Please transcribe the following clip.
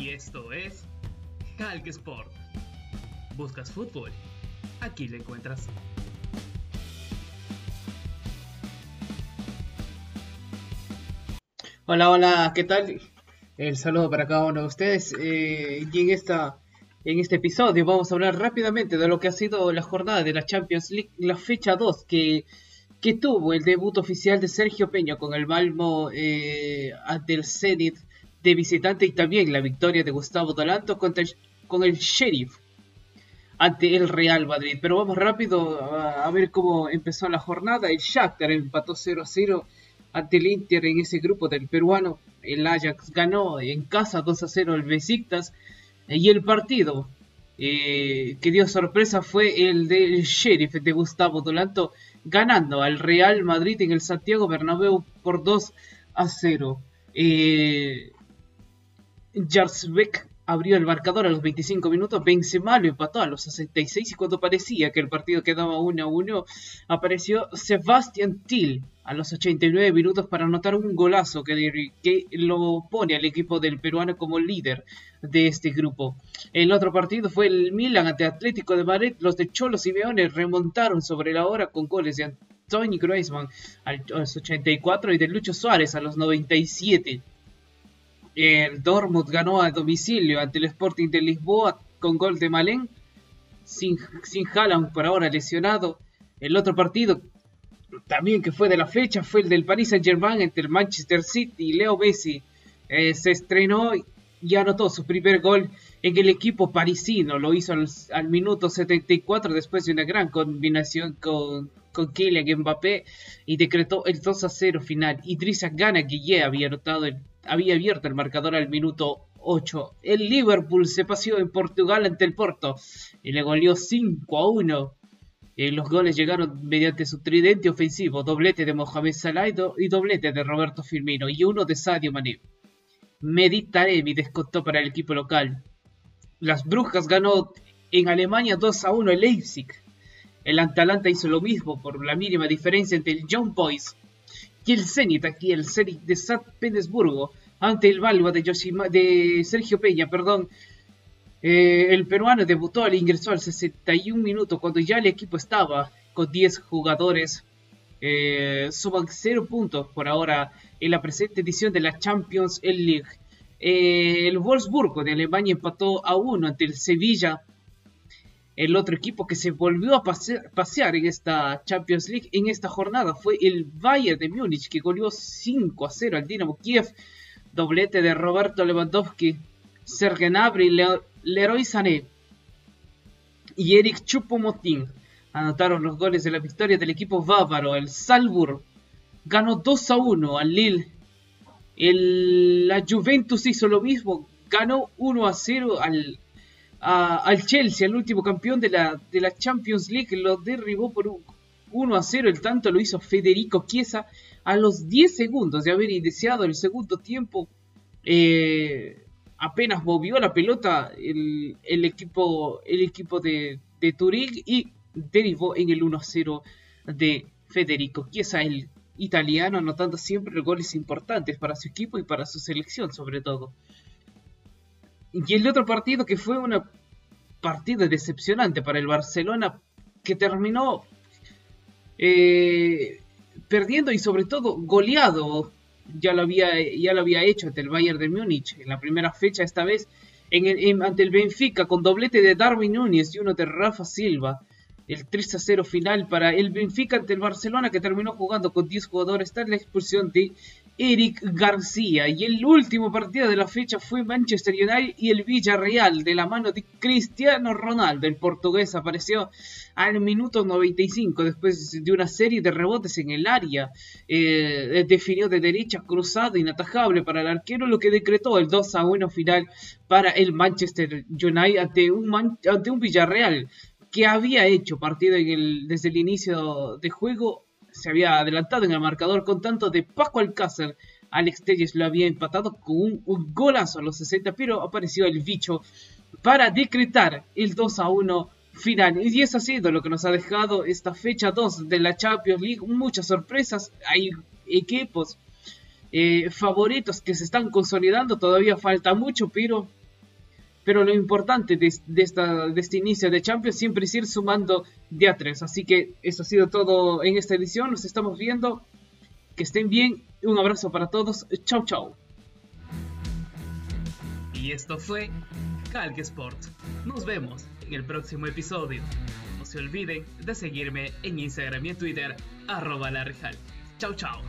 Y esto es Hulk Sport. ¿Buscas fútbol? Aquí lo encuentras. Hola, hola, ¿qué tal? El saludo para cada uno de ustedes. Eh, y en, esta, en este episodio vamos a hablar rápidamente de lo que ha sido la jornada de la Champions League, la fecha 2, que, que tuvo el debut oficial de Sergio Peña con el Malmo eh, ante el Zenit de visitante y también la victoria de Gustavo Dolanto contra con el Sheriff ante el Real Madrid. Pero vamos rápido a, ver cómo empezó la jornada. El Shakhtar empató 0 a 0 ante el Inter en ese grupo del peruano. El Ajax ganó en casa 2 a 0 el Besiktas. Y el partido eh, que dio sorpresa fue el del Sheriff de Gustavo Dolanto ganando al Real Madrid en el Santiago Bernabéu por 2 a 0. Eh, Jarsbeck abrió el marcador a los 25 minutos, Benzema lo empató a los 66 y cuando parecía que el partido quedaba 1 a 1, apareció Sebastian Till a los 89 minutos para anotar un golazo que, lo pone al equipo del peruano como líder de este grupo. El otro partido fue el Milan ante Atlético de Madrid. Los de Cholos y Meones remontaron sobre la hora con goles de Antonio Griezmann a los 84 y de Lucho Suárez a los 97. El Dortmund ganó a domicilio ante el Sporting de Lisboa con gol de Malén, sin, sin Haaland por ahora lesionado. El otro partido también que fue de la fecha fue el del Paris Saint Germain entre el Manchester City y Leo Messi. Eh, se estrenó y anotó su primer gol en el equipo parisino. Lo hizo al, al minuto 74 después de una gran combinación con, con Kylian Mbappé y decretó el 2 a 0 final. Idrissa Gana Guille había anotado el había abierto el marcador al minuto 8. El Liverpool se paseó en Portugal ante el Porto y le goleó 5 a 1. Eh, los goles llegaron mediante su tridente ofensivo, doblete de Mohamed Salah y doblete de Roberto Firmino y uno de Sadio Mané. Medit Taremi descontó para el equipo local. Las Brujas ganó en Alemania 2 a 1 el Leipzig. El Atalanta hizo lo mismo por la mínima diferencia entre el Young Boys y el Zenit aquí, el Zenit de San Petersburgo, ante el Yoshima, de Sergio Peña, perdón. Eh, el peruano debutó al ingresó al 61 minutos cuando ya el equipo estaba con 10 jugadores. Eh, suban 0 puntos por ahora en la presente edición de la Champions League. Eh, el Wolfsburgo de Alemania empató a 1 ante el Sevilla el otro equipo que se volvió a pasear, en esta Champions League en esta jornada fue el Bayern de Múnich que goleó 5 a 0 al Dinamo Kiev. Doblete de Roberto Lewandowski, Serge Gnabry, Le Leroy Sané y Eric Choupo-Moting anotaron los goles de la victoria del equipo bávaro. El Salzburg ganó 2 a 1 al Lille. El, la Juventus hizo lo mismo, ganó 1 a 0 al al Chelsea, el último campeón de la, de la Champions League, lo derribó por 1 a 0. El tanto lo hizo Federico Chiesa a los 10 segundos de haber iniciado el segundo tiempo. Eh, apenas movió la pelota el, el equipo, el equipo de, de, Turín y derivó en el 1 a 0 de Federico Chiesa, el italiano, anotando siempre goles importantes para su equipo y para su selección, sobre todo. Y el otro partido que fue un partido decepcionante para el Barcelona que terminó eh, perdiendo y sobre todo goleado. Ya lo, había, ya lo había hecho ante el Bayern de Múnich en la primera fecha, esta vez en, ante el Benfica con doblete de Darwin Núñez y uno de Rafa Silva. El 3 a 0 final para el Benfica ante el Barcelona que terminó jugando con 10 jugadores tras la expulsión de Eric García. Y el último partido de la fecha fue Manchester United y el Villarreal de la mano de Cristiano Ronaldo. El portugués apareció al minuto 95 después de una serie de rebotes en el área. Eh, definió de derecha cruzado inatajable para el arquero, lo que decretó el 2 a 1 final para el Manchester United ante un, ante un Villarreal que había hecho partido en el, desde el inicio de juego se había adelantado en el marcador con tanto de Paco Alcácer. Alex Telles lo había empatado con un, golazo a los 60, pero apareció el bicho para decretar el 2 a 1 final. Y eso ha sido lo que nos ha dejado esta fecha 2 de la Champions League. Muchas sorpresas, hay equipos eh, favoritos que se están consolidando, todavía falta mucho, pero pero lo importante de, esta, de este inicio de Champions siempre es ir sumando de a tres. Así que eso ha sido todo en esta edición. Nos estamos viendo. Que estén bien. Un abrazo para todos. Chau, chau. Y esto fue Calc Sport. Nos vemos en el próximo episodio. No se olviden de seguirme en Instagram y en Twitter, arroba la Chau, chau.